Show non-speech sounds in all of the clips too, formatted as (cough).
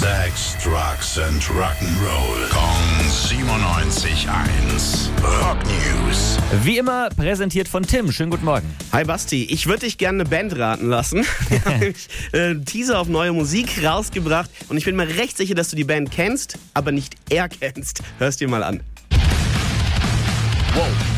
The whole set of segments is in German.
Sex, Drugs and Rock'n'Roll. Kong 97.1. Rock News. Wie immer präsentiert von Tim. Schönen guten Morgen. Hi Basti, ich würde dich gerne eine Band raten lassen. (laughs) Wir haben nämlich, äh, einen Teaser auf neue Musik rausgebracht und ich bin mir recht sicher, dass du die Band kennst, aber nicht er kennst. Hörst dir mal an. Wow.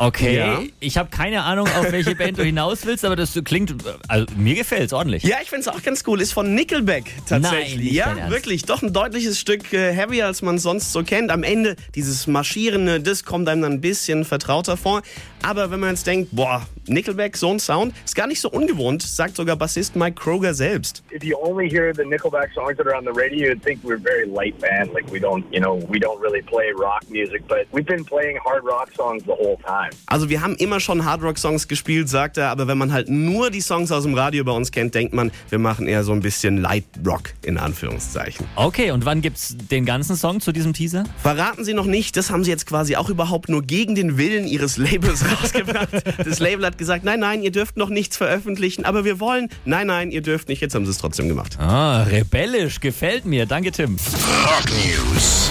Okay, Ja. ich habe keine Ahnung, auf welche Band du hinaus willst, aber das klingt, also mir gefällt's ordentlich. Ja, ich finde es auch ganz cool. Ist von Nickelback Nein, tatsächlich. nicht ja, wirklich. Doch ein deutliches Stück äh, heavier, als man sonst so kennt. Am Ende dieses Marschierende, das kommt einem dann ein bisschen vertrauter vor. Aber wenn man jetzt denkt, boah, Nickelback, so ein Sound, ist gar nicht so ungewohnt, sagt sogar Bassist Mike Kroger selbst. if you only hear the Nickelback songs that are on the radio, you'd think we're a very light band. Like we don't, you know, we don't really play rock music, but we've been playing hard rock songs the whole time. Also wir haben immer schon Hardrock-Songs gespielt, sagt er, aber wenn man halt nur die Songs aus dem Radio bei uns kennt, denkt man, wir machen eher so ein bisschen Light Rock in Anführungszeichen. Okay, und wann gibt's den ganzen Song zu diesem Teaser? Verraten Sie noch nicht, das haben Sie jetzt quasi auch überhaupt nur gegen den Willen Ihres Labels (laughs) rausgebracht. Das Label hat gesagt, nein, nein, ihr dürft noch nichts veröffentlichen, aber wir wollen, nein, nein, ihr dürft nicht. Jetzt haben Sie es trotzdem gemacht. Ah, rebellisch, gefällt mir. Danke, Tim. Rock News.